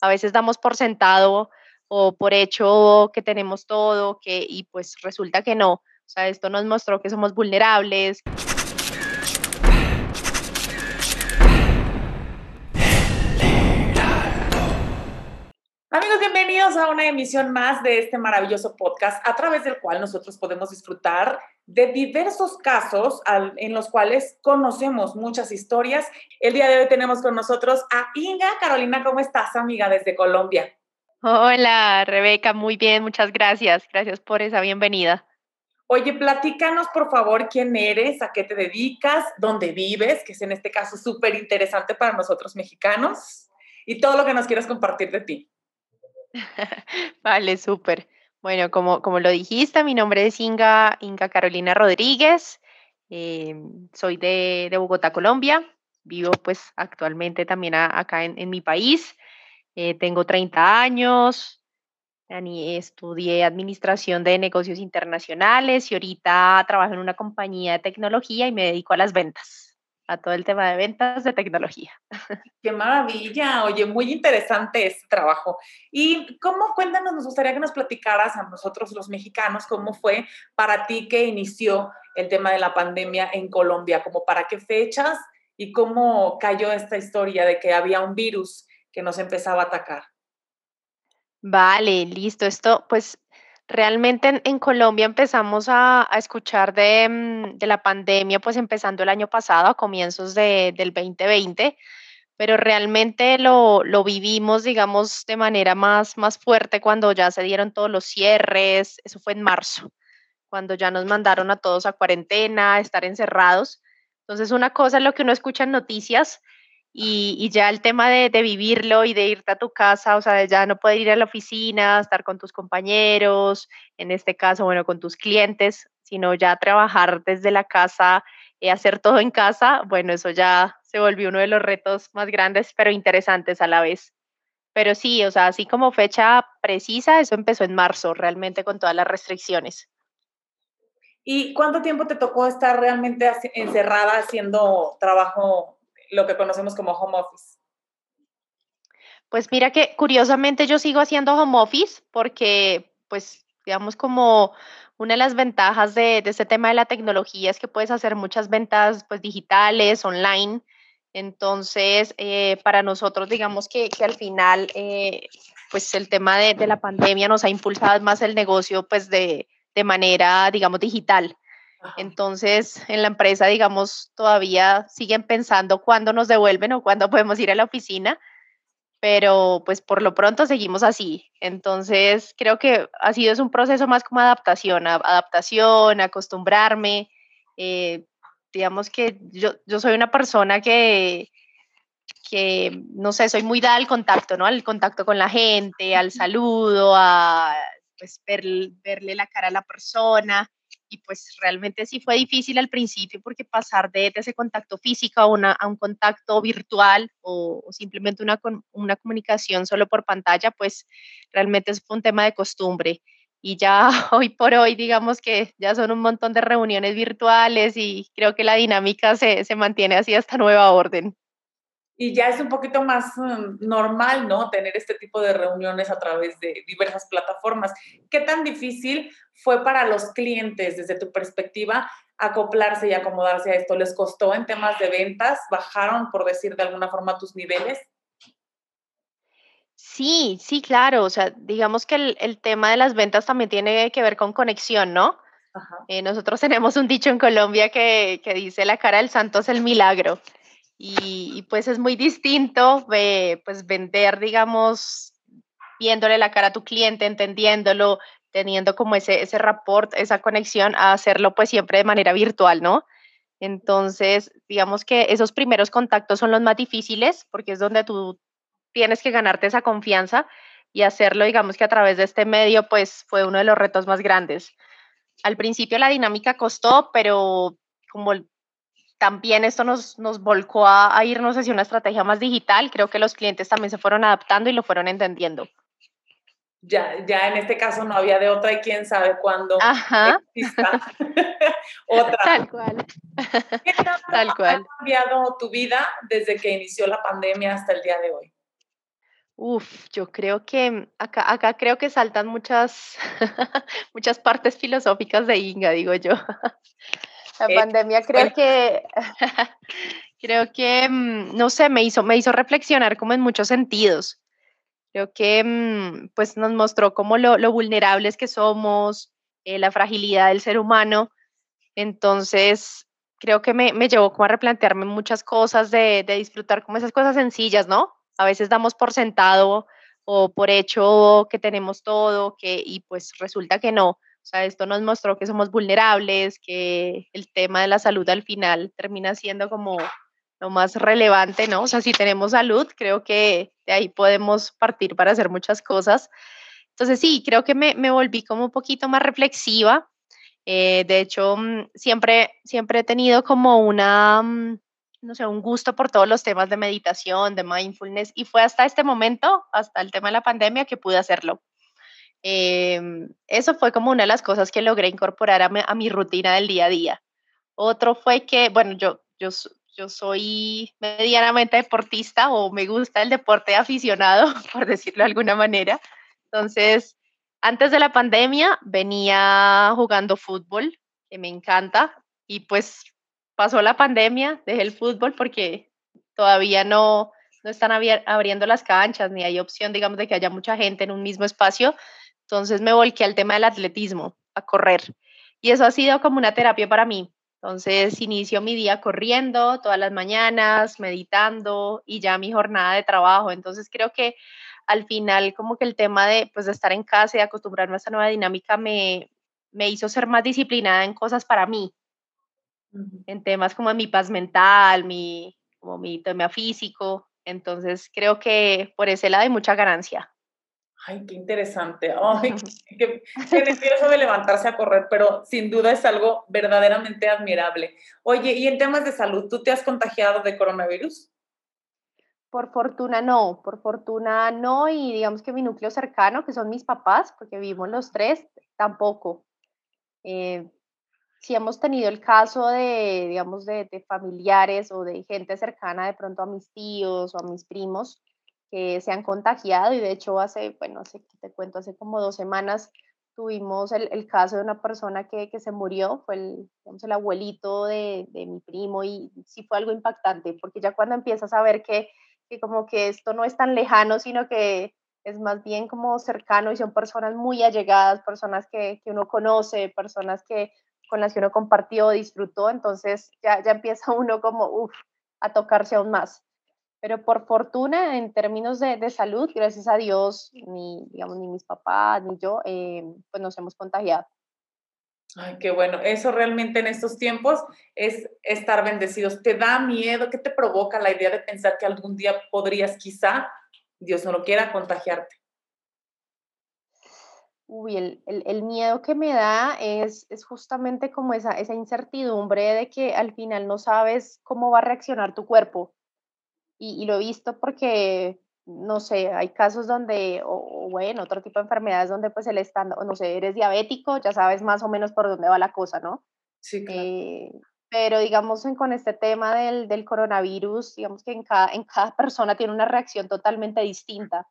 a veces damos por sentado o por hecho que tenemos todo, que, y pues resulta que no. O sea, esto nos mostró que somos vulnerables. Bienvenidos a una emisión más de este maravilloso podcast a través del cual nosotros podemos disfrutar de diversos casos en los cuales conocemos muchas historias. El día de hoy tenemos con nosotros a Inga. Carolina, ¿cómo estás, amiga, desde Colombia? Hola, Rebeca, muy bien, muchas gracias. Gracias por esa bienvenida. Oye, platícanos por favor quién eres, a qué te dedicas, dónde vives, que es en este caso súper interesante para nosotros mexicanos, y todo lo que nos quieras compartir de ti. vale, súper. Bueno, como, como lo dijiste, mi nombre es Inga, Inga Carolina Rodríguez. Em, soy de, de, Bogotá, Colombia. Vivo pues actualmente también acá en, en, mi país. Eh, tengo 30 años. Estudié administración de negocios internacionales y ahorita trabajo en una compañía de tecnología y me dedico a las ventas a todo el tema de ventas de tecnología. Qué maravilla, oye, muy interesante este trabajo. Y cómo, cuéntanos, nos gustaría que nos platicaras a nosotros los mexicanos, cómo fue para ti que inició el tema de la pandemia en Colombia, como para qué fechas y cómo cayó esta historia de que había un virus que nos empezaba a atacar. Vale, listo. Esto, pues Realmente en, Colombia empezamos a, escuchar mm, de, la pandemia, pues empezando el año pasado, a comienzos del 2020, pero realmente lo, vivimos, digamos, de manera más, más fuerte cuando ya se dieron todos los cierres, eso fue en marzo, cuando ya nos mandaron a todos a cuarentena, estar encerrados. Entonces, una cosa es lo que uno escucha en noticias, y, ya el tema de, vivirlo y de irte a tu casa, o sea, de ya no poder ir a la oficina, estar con tus compañeros, en este caso, bueno, con tus clientes, sino ya trabajar desde la casa, y eh, hacer todo en casa, bueno, eso ya se volvió uno de los retos más grandes, pero interesantes a la vez. Pero sí, o sea, así como fecha precisa, eso empezó en marzo, realmente con todas las restricciones. ¿Y cuánto tiempo te tocó estar realmente encerrada haciendo trabajo lo que conocemos como home office? Pues mira que curiosamente yo sigo haciendo home office porque, pues, digamos como una de las ventajas de, este tema de la tecnología es que puedes hacer muchas ventas pues digitales, online. Entonces, eh, para nosotros, digamos que, que al final, eh, pues el tema de, de, la pandemia nos ha impulsado más el negocio pues de, de manera, digamos, digital. Entonces, en la empresa, digamos, todavía siguen pensando cuándo nos devuelven o cuándo podemos ir a la oficina, pero pues por lo pronto seguimos así. Entonces, creo que ha sido es un proceso más como adaptación, adaptación, acostumbrarme. Eh, digamos que yo, yo soy una persona que, que, no sé, soy muy dada al contacto, ¿no? Al contacto con la gente, al saludo, a pues, verle la cara a la persona y pues realmente sí fue difícil al principio porque pasar de, ese contacto físico a, un contacto virtual o, simplemente una, una comunicación solo por pantalla, pues realmente fue un tema de costumbre. Y ya hoy por hoy, digamos que ya son un montón de reuniones virtuales y creo que la dinámica se, se mantiene así hasta nueva orden y ya es un poquito más mm, normal, ¿no? Tener este tipo de reuniones a través de diversas plataformas. ¿Qué tan difícil fue para los clientes desde tu perspectiva acoplarse y acomodarse a esto? ¿Les costó en temas de ventas? ¿Bajaron, por decir de alguna forma, tus niveles? Sí, sí, claro. O sea, digamos que el, tema de las ventas también tiene que ver con conexión, ¿no? Eh, nosotros tenemos un dicho en Colombia que, que dice la cara del santo es el milagro. Y, pues es muy distinto pues vender, digamos, viéndole la cara a tu cliente, entendiéndolo, teniendo como ese, ese rapport, esa conexión, a hacerlo pues siempre de manera virtual, ¿no? Entonces, digamos que esos primeros contactos son los más difíciles porque es donde tú tienes que ganarte esa confianza y hacerlo, digamos que a través de este medio, pues fue uno de los retos más grandes. Al principio la dinámica costó, pero como también esto nos, nos volcó a, irnos hacia una estrategia más digital. Creo que los clientes también se fueron adaptando y lo fueron entendiendo. Ya, ya en este caso no había de otra y quién sabe cuándo Ajá. otra. Tal cual. ¿Qué Tal cual. ha cambiado tu vida desde que inició la pandemia hasta el día de hoy? Uf, yo creo que acá, acá creo que saltan muchas, muchas partes filosóficas de Inga, digo yo. La Eh, pandemia creo bueno, que, creo que, mm, no sé, me hizo, me hizo reflexionar como en muchos sentidos. Creo que, mm, pues nos mostró como lo, lo vulnerables que somos, eh, la fragilidad del ser humano. Entonces, creo que me, me llevó como a replantearme muchas cosas, de, de disfrutar como esas cosas sencillas, ¿no? A veces damos por sentado o por hecho que tenemos todo, que, y pues resulta que no. O sea, esto nos mostró que somos vulnerables, que el tema de la salud al final termina siendo como lo más relevante, ¿no? O sea, si tenemos salud, creo que de ahí podemos partir para hacer muchas cosas. Entonces, sí, creo que me, me volví como un poquito más reflexiva eh, de hecho, mm, siempre, siempre he tenido como una, mm, no sé, un gusto por todos los temas de meditación, de mindfulness, y fue hasta este momento, hasta el tema de la pandemia, que pude hacerlo. Em, eso fue como una de las cosas que logré incorporar a mi, a mi rutina del día a día. Otro fue que, bueno, yo, yo, yo soy medianamente deportista o me gusta el deporte aficionado, por decirlo de alguna manera. Entonces, antes de la pandemia venía jugando fútbol, que me encanta, y pues pasó la pandemia, dejé el fútbol porque todavía no, no están abriendo las canchas, ni hay opción, digamos, de que haya mucha gente en un mismo espacio. Entonces me volqué al tema del atletismo, a correr. Y eso ha sido como una terapia para mí. Entonces inicio mi día corriendo todas las mañanas, meditando y ya mi jornada de trabajo. Entonces creo que al final como que el tema de, pues, de estar en casa y acostumbrarme a esta nueva dinámica me, me hizo ser más disciplinada en cosas para mí, en temas como mi paz mental, mi, como mi tema físico. Entonces creo que por ese lado hay mucha ganancia. Ay, qué interesante. Ay, qué, qué nervioso de levantarse a correr, pero sin duda es algo verdaderamente admirable. Oye, y en temas de salud, ¿tú te has contagiado de coronavirus? Por fortuna no, por fortuna no, y digamos que mi núcleo cercano, que son mis papás, porque vivimos los tres, tampoco. Eh, si hemos tenido el caso de, digamos, de, de familiares o de gente cercana de pronto a mis tíos o a mis primos que se han contagiado y de hecho hace, bueno, hace, ¿qué te cuento, hace como dos semanas tuvimos el, el caso de una persona que, que se murió, fue el, digamos, el abuelito de, de mi primo y sí fue algo impactante porque ya cuando empiezas a ver que, que como que esto no es tan lejano, sino que es más bien como cercano y son personas muy allegadas, personas que, que uno conoce, personas que con las que uno compartió, disfrutó, entonces ya, ya empieza uno como, uff, a tocarse aún más. Pero por fortuna, en términos de, de salud, gracias a Dios, ni, digamos, ni mis papás, ni yo, eh, pues nos hemos contagiado. Ay, qué bueno. Eso realmente en estos tiempos es estar bendecidos. ¿Te da miedo? ¿Qué te provoca la idea de pensar que algún día podrías quizá, Dios no lo quiera, contagiarte? Uy, el, el, el miedo que me da es, es justamente como esa, esa incertidumbre de que al final no sabes cómo va a reaccionar tu cuerpo. Y, y lo he visto porque, no sé, hay casos donde, o, o bueno, otro tipo de enfermedades donde pues el estándar, no sé, eres diabético, ya sabes más o menos por dónde va la cosa, ¿no? Sí, claro. Eh, pero digamos, en, con este tema del, del coronavirus, digamos que en cada, en cada persona tiene una reacción totalmente distinta.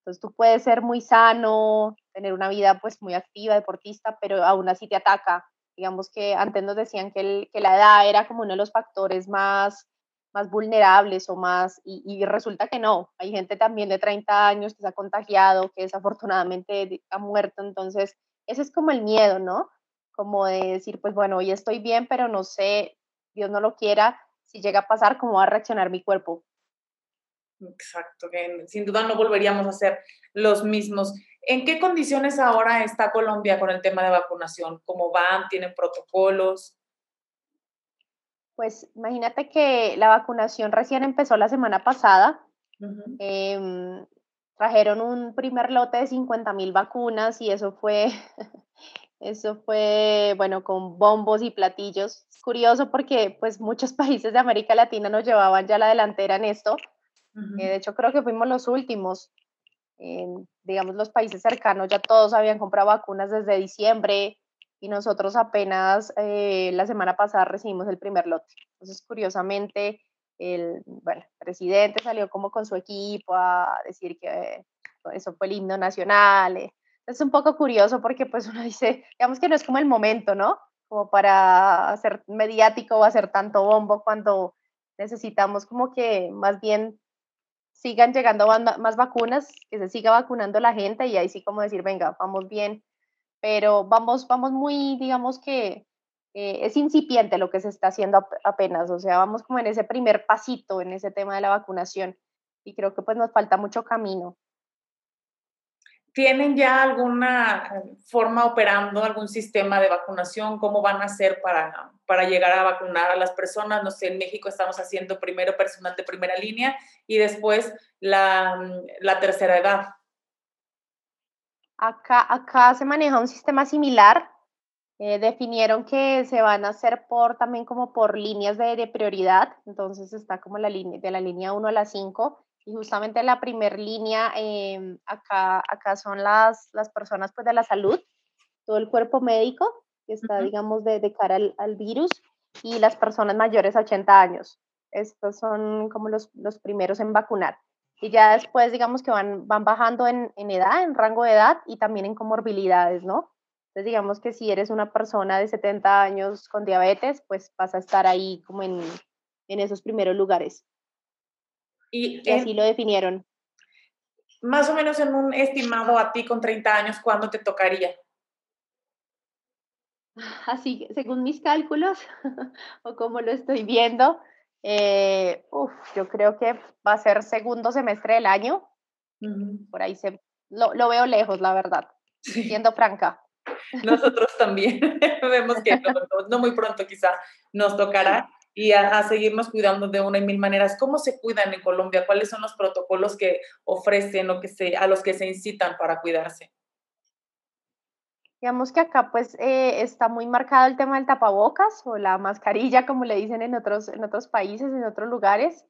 Entonces tú puedes ser muy sano, tener una vida pues muy activa, deportista, pero aún así te ataca. Digamos que antes nos decían que, el, que la edad era como uno de los factores más, más vulnerables o más, y, resulta que no. Hay gente también de 30 años que se ha contagiado, que desafortunadamente ha muerto. Entonces, ese es como el miedo, ¿no? Como de decir, pues bueno, hoy estoy bien, pero no sé, Dios no lo quiera, si llega a pasar, cómo va a reaccionar mi cuerpo. Exacto, que sin duda no volveríamos a ser los mismos. ¿En qué condiciones ahora está Colombia con el tema de vacunación? ¿Cómo van? ¿Tienen protocolos? Pues imagínate que la vacunación recién empezó la semana pasada. Ujú. Em, trajeron un primer lote de 50 mil vacunas y eso fue, eso fue, bueno, con bombos y platillos. Es curioso porque pues muchos países de América Latina nos llevaban ya la delantera en esto. Eh, Ujú. de hecho, creo que fuimos los últimos. En, digamos, los países cercanos ya todos habían comprado vacunas desde diciembre y nosotros apenas eh, la semana pasada recibimos el primer lote. Entonces, curiosamente, el, bueno, presidente salió como con su equipo a decir que eso fue el himno nacional. Eh. Es un poco curioso porque pues uno dice, digamos que no es como el momento, ¿no? Como para hacer mediático o hacer tanto bombo cuando necesitamos como que más bien sigan llegando más vacunas, que se siga vacunando la gente y ahí sí como decir, venga, vamos bien, pero vamos, vamos muy, digamos que eh, es incipiente lo que se está haciendo apenas, o sea, vamos como en ese primer pasito en ese tema de la vacunación y creo que pues nos falta mucho camino. ¿Tienen ya alguna eh, forma operando, algún sistema de vacunación? ¿Cómo van a hacer para, para llegar a vacunar a las personas? No sé, en México estamos haciendo primero personal de primera línea y después la, mm, la tercera edad. Acá, acá se maneja un sistema similar. Eh, definieron que se van a hacer por también como por líneas de, de prioridad. Entonces está como la línea, de la línea 1 a la 5 y justamente la primera línea em, acá, acá son las, las personas pues, de la salud, todo el cuerpo médico que está, digamos, de, de cara al, al, virus y las personas mayores a 80 años. Estos son como los, los primeros en vacunar. Y ya después, digamos que van, van bajando en, en edad, en rango de edad y también en comorbilidades, ¿no? Entonces, digamos que si eres una persona de 70 años con diabetes, pues vas a estar ahí como en, en esos primeros lugares. Y, así lo definieron. Más o menos en un estimado a ti con 30 años, ¿cuándo te tocaría? Así, según mis cálculos o como lo estoy viendo, eh, yo creo que va a ser segundo semestre del año. Por ahí se, lo, lo, veo lejos, la verdad, siendo franca. Nosotros también vemos que no, no, muy pronto quizá nos tocará y a, seguirnos cuidando de una y mil maneras. ¿Cómo se cuidan en Colombia? ¿Cuáles son los protocolos que ofrecen o que se, a los que se incitan para cuidarse? Digamos que acá pues eh, está muy marcado el tema del tapabocas o la mascarilla, como le dicen en otros, en otros países, en otros lugares.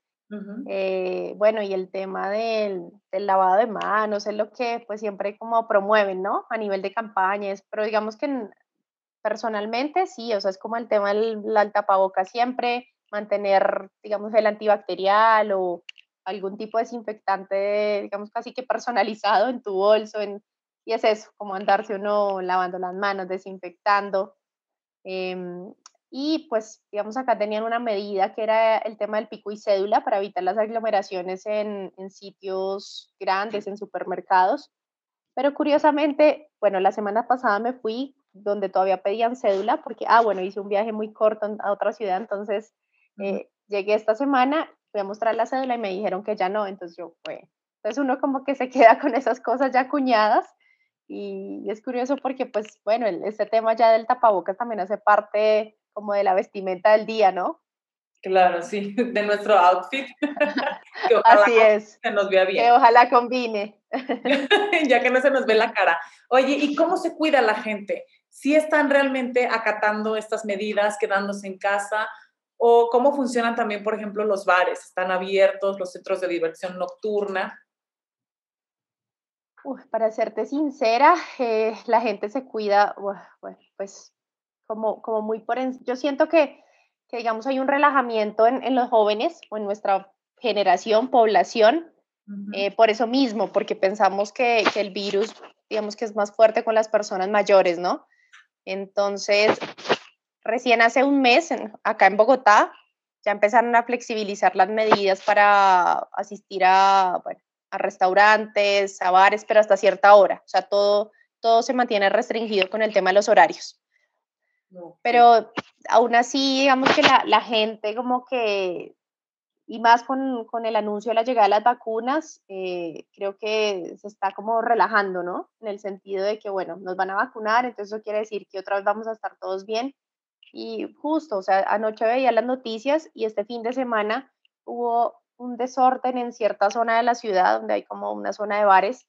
Eh, bueno, y el tema del, del, lavado de manos es lo que pues siempre como promueven, ¿no? A nivel de campañas, pero digamos que Personalmente, sí, o sea, es como el tema del, tapaboca siempre, mantener, digamos, el antibacterial o algún tipo de desinfectante, digamos, casi que personalizado en tu bolso, en, y es eso, como andarse uno lavando las manos, desinfectando. Em, y pues, digamos, acá tenían una medida que era el tema del pico y cédula para evitar las aglomeraciones en, en sitios grandes, en supermercados. Pero curiosamente, bueno, la semana pasada me fui donde todavía pedían cédula, porque, ah, bueno, hice un viaje muy corto a otra ciudad, entonces eh, llegué esta semana, fui a mostrar la cédula y me dijeron que ya no, entonces yo fue. Entonces uno como que se queda con esas cosas ya acuñadas y es curioso porque, pues, bueno, este tema ya del tapabocas también hace parte como de la vestimenta del día, ¿no? Claro, sí, de nuestro outfit. Así es. Se nos vea bien. Que ojalá combine. ya que no se nos ve la cara. Oye, ¿y cómo se cuida la gente? ¿Si están realmente acatando estas medidas, quedándose en casa? ¿O cómo funcionan también, por ejemplo, los bares? ¿Están abiertos los centros de diversión nocturna? Para serte sincera, eh, la gente se cuida, pues como, como muy por... En, yo siento que, que, digamos, hay un relajamiento en, en los jóvenes o en nuestra generación, población, eh, por eso mismo, porque pensamos que, que, el virus, digamos que es más fuerte con las personas mayores, ¿no? Entonces, recién hace un mes, acá en Bogotá, ya empezaron a flexibilizar las medidas para asistir a, bueno, a restaurantes, a bares, pero hasta cierta hora. O sea, todo, todo se mantiene restringido con el tema de los horarios. Pero aún así, digamos que la, la gente como que y más con, con, el anuncio de la llegada de las vacunas, eh, creo que se está como relajando, ¿no? En el sentido de que, bueno, nos van a vacunar, entonces eso quiere decir que otra vez vamos a estar todos bien. Y justo, o sea, anoche veía las noticias y este fin de semana hubo un desorden en cierta zona de la ciudad, donde hay como una zona de bares,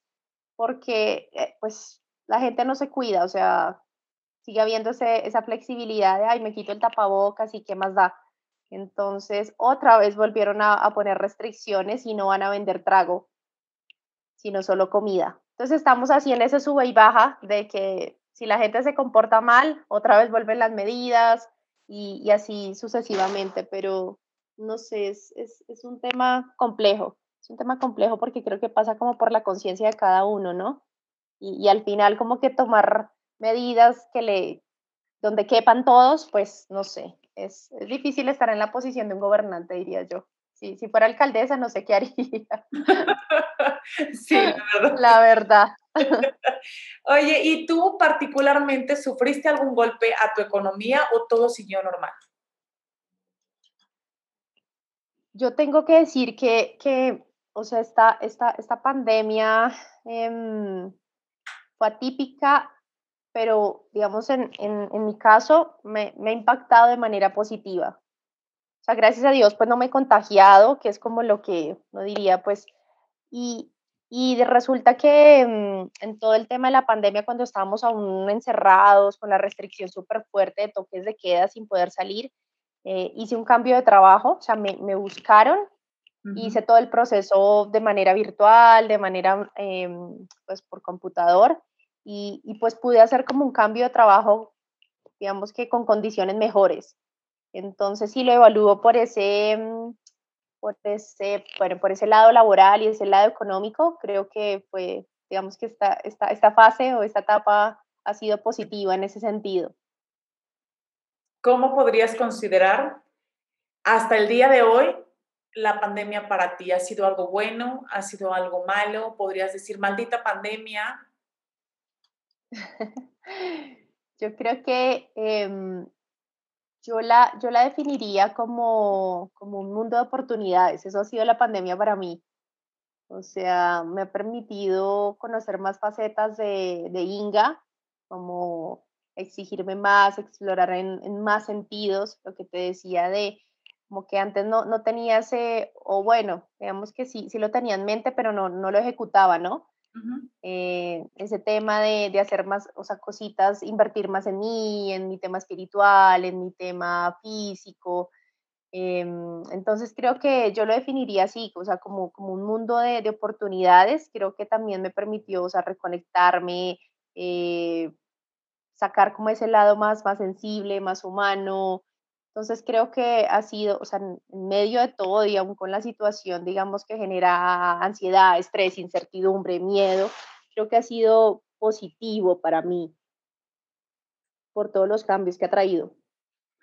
porque eh, pues la gente no se cuida, o sea, sigue habiendo esa flexibilidad de, ay, me quito el tapabocas y qué más da entonces, otra vez volvieron a, poner restricciones y no van a vender trago, sino solo comida. Entonces, estamos así en ese sube y baja de que si la gente se comporta mal, otra vez vuelven las medidas y, así sucesivamente, pero no sé, es, es, es un tema complejo, es un tema complejo porque creo que pasa como por la conciencia de cada uno, ¿no? Y, y, al final como que tomar medidas que le, donde quepan todos, pues no sé, es, es difícil estar en la posición de un gobernante, diría yo. Si, si fuera alcaldesa, no sé qué haría. sí, la verdad. La verdad. Oye, ¿y tú particularmente sufriste algún golpe a tu economía o todo siguió normal? Yo tengo que decir que, que o sea, esta, esta, esta pandemia eh, fue atípica, pero digamos, en, en, en mi caso, me, me, ha impactado de manera positiva. O sea, gracias a Dios, pues no me he contagiado, que es como lo que no diría, pues, y, y resulta que mmm, en todo el tema de la pandemia, cuando estábamos aún encerrados, con la restricción súper fuerte de toques de queda sin poder salir, eh, hice un cambio de trabajo, o sea, me, me buscaron, uh -huh. hice todo el proceso de manera virtual, de manera, eh, pues, por computador, y, y, pues pude hacer como un cambio de trabajo, digamos que con condiciones mejores. Entonces, sí lo evalúo por ese, mm, por ese, bueno, por ese lado laboral y ese lado económico, creo que fue, digamos que esta, esta, esta fase o esta etapa ha sido positiva en ese sentido. ¿Cómo podrías considerar hasta el día de hoy la pandemia para ti? ¿Ha sido algo bueno? ¿Ha sido algo malo? ¿Podrías decir, maldita pandemia? Yo creo que eh, yo, la, yo la definiría como, como un mundo de oportunidades. Eso ha sido la pandemia para mí. O sea, me ha permitido conocer más facetas de Inga, como exigirme más, explorar en, en, más sentidos, lo que te decía de como que antes no, no tenía ese, o bueno, digamos que sí, sí lo tenía en mente, pero no, no lo ejecutaba, ¿no? Uh -huh. eh, ese tema de, de, hacer más, o sea, cositas, invertir más en mí, en mi tema espiritual, en mi tema físico. Eh, entonces creo que yo lo definiría así, o sea, como, como un mundo de, de oportunidades. Creo que también me permitió, o sea, reconectarme, eh, sacar como ese lado más, más sensible, más humano. Entonces creo que ha sido, o sea, en medio de todo y aún con la situación, digamos, que genera ansiedad, estrés, incertidumbre, miedo, creo que ha sido positivo para mí por todos los cambios que ha traído.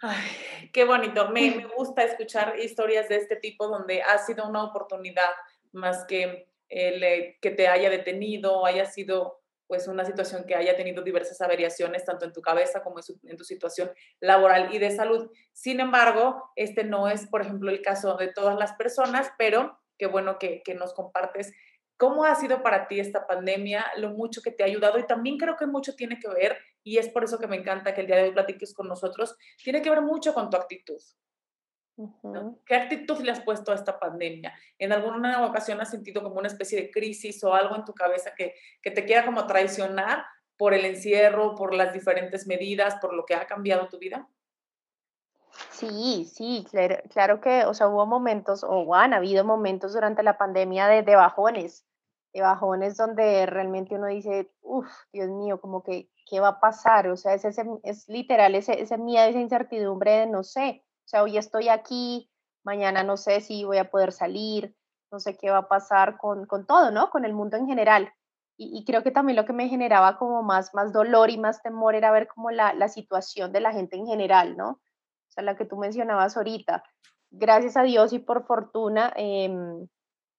Ay, qué bonito. Me, me gusta escuchar historias de este tipo donde ha sido una oportunidad más que el que te haya detenido, haya sido pues una situación que haya tenido diversas variaciones tanto en tu cabeza como en, tu situación laboral y de salud. Sin embargo, este no es, por ejemplo, el caso de todas las personas, pero qué bueno que, que nos compartes cómo ha sido para ti esta pandemia, lo mucho que te ha ayudado y también creo que mucho tiene que ver, y es por eso que me encanta que el día de hoy platiques con nosotros, tiene que ver mucho con tu actitud. ¿No? ¿Qué actitud le has puesto a esta pandemia? ¿En alguna ocasión has sentido como una especie de crisis o algo en tu cabeza que, que te quiera como traicionar por el encierro, por las diferentes medidas, por lo que ha cambiado tu vida? Sí, sí, claro, claro que, o sea, hubo momentos, o han habido momentos durante la pandemia de, de bajones, de bajones donde realmente uno dice, uff, Dios mío, como que, ¿qué va a pasar? O sea, es, ese, es literal ese, ese miedo, esa incertidumbre de no sé, o sea, hoy estoy aquí, mañana no sé si voy a poder salir, no sé qué va a pasar con, con todo, ¿no? Con el mundo en general. Y, creo que también lo que me generaba como más, más dolor y más temor era ver como la, la situación de la gente en general, ¿no? O sea, la que tú mencionabas ahorita. Gracias a Dios y por fortuna, eh,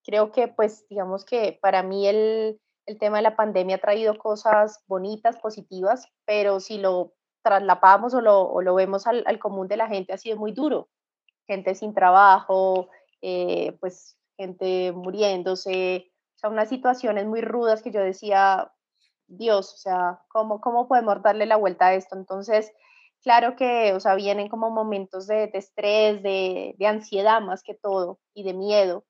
creo que pues digamos que para mí el, el tema de la pandemia ha traído cosas bonitas, positivas, pero si lo traslapamos o lo, o lo vemos al, al, común de la gente, ha sido muy duro. Gente sin trabajo, eh, pues gente muriéndose, o sea, unas situaciones muy rudas que yo decía, Dios, o sea, ¿cómo, cómo podemos darle la vuelta a esto? Entonces, claro que, o sea, vienen como momentos de, de estrés, de, de ansiedad más que todo y de miedo.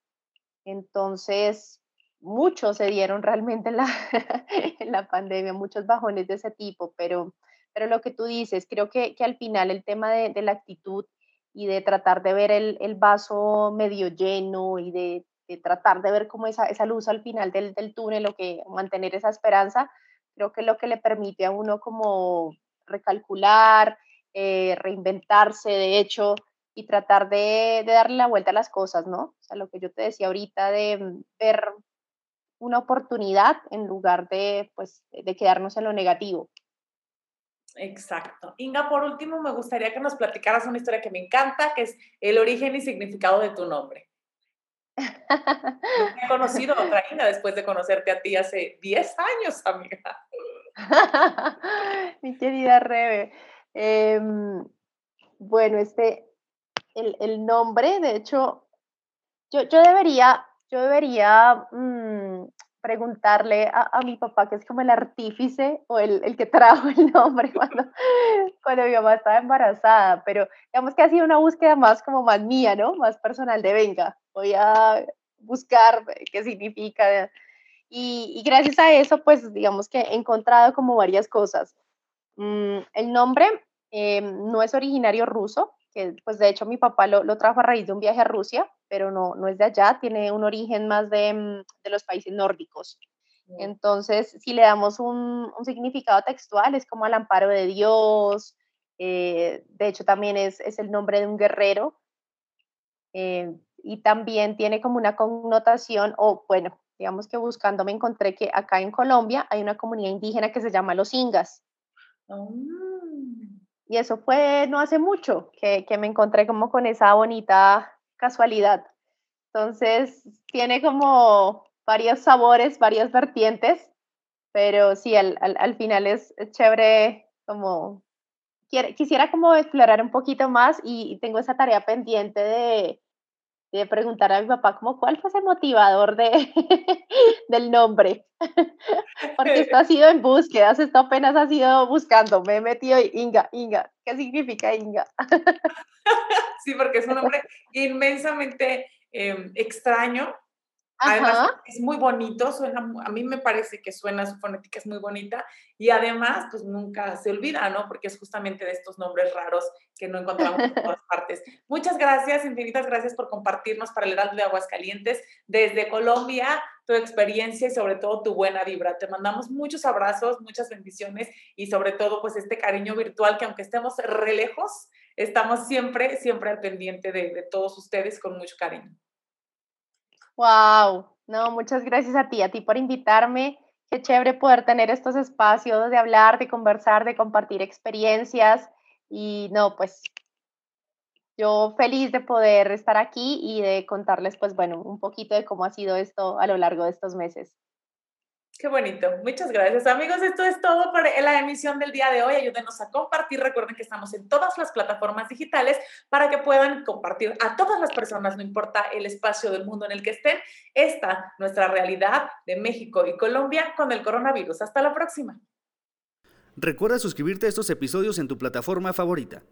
Entonces, muchos se dieron realmente en la, en la pandemia, muchos bajones de ese tipo, pero pero lo que tú dices, creo que, que al final el tema de, de, la actitud y de tratar de ver el, el vaso medio lleno y de, de, tratar de ver como esa, esa luz al final del, del túnel o que mantener esa esperanza, creo que es lo que le permite a uno como recalcular, eh, reinventarse. De hecho, y tratar de, darle la vuelta a las cosas, ¿no? O sea, lo que yo te decía ahorita de mm, ver una oportunidad en lugar de, pues, de quedarnos en lo negativo. Exacto. Inga, por último, me gustaría que nos platicaras una historia que me encanta, que es el origen y significado de tu nombre. he conocido a otra Inga después de conocerte a ti hace 10 años, amiga. Mi querida Rebe. Em, bueno, este, el, nombre, de hecho, yo, yo debería, yo debería mm, preguntarle a, mi papá, que es como el artífice o el, el que trajo el nombre cuando, cuando mi mamá estaba embarazada, pero digamos que ha sido una búsqueda más como más mía, ¿no? Más personal de venga, voy a buscar qué significa. Y, y gracias a eso, pues digamos que he encontrado como varias cosas. Mm, el nombre eh, no es originario ruso, que pues de hecho mi papá lo, lo, trajo a raíz de un viaje a Rusia, pero no, no es de allá, tiene un origen más de, mm, de los países nórdicos. Entonces, si le damos un, un, significado textual, es como al amparo de Dios, eh, de hecho también es, es, el nombre de un guerrero, eh, y también tiene como una connotación, o bueno, digamos que buscando me encontré que acá en Colombia hay una comunidad indígena que se llama los Ingas. Oh. Y eso fue no hace mucho que, que me encontré como con esa bonita casualidad. Entonces, tiene como varios sabores, varias vertientes, pero sí, al, al, al final es, chévere como... Quisiera como explorar un poquito más y tengo esa tarea pendiente de, de preguntar a mi papá como cuál fue ese motivador de, del nombre, porque esto ha sido en búsquedas, esto apenas ha sido buscando, me he metido Inga, Inga, ¿qué significa Inga? sí, porque es un nombre inmensamente em, extraño, Además, es muy bonito, suena, a mí me parece que suena, su fonética es muy bonita y además, pues nunca se olvida, ¿no? Porque es justamente de estos nombres raros que no encontramos en todas partes. Muchas gracias, infinitas gracias por compartirnos para el Heraldo de Aguascalientes desde Colombia tu experiencia y sobre todo tu buena vibra. Te mandamos muchos abrazos, muchas bendiciones y sobre todo pues este cariño virtual que aunque estemos re lejos, estamos siempre, siempre al pendiente de, de todos ustedes con mucho cariño. Wow, no, muchas gracias a ti, a ti por invitarme. Qué chévere poder tener estos espacios de hablar, de conversar, de compartir experiencias. Y no, pues yo feliz de poder estar aquí y de contarles, pues bueno, un poquito de cómo ha sido esto a lo largo de estos meses. Qué bonito. Muchas gracias, amigos. Esto es todo por la emisión del día de hoy. Ayúdenos a compartir. Recuerden que estamos en todas las plataformas digitales para que puedan compartir a todas las personas, no importa el espacio del mundo en el que estén, esta nuestra realidad de México y Colombia con el coronavirus. Hasta la próxima. Recuerda suscribirte a estos episodios en tu plataforma favorita.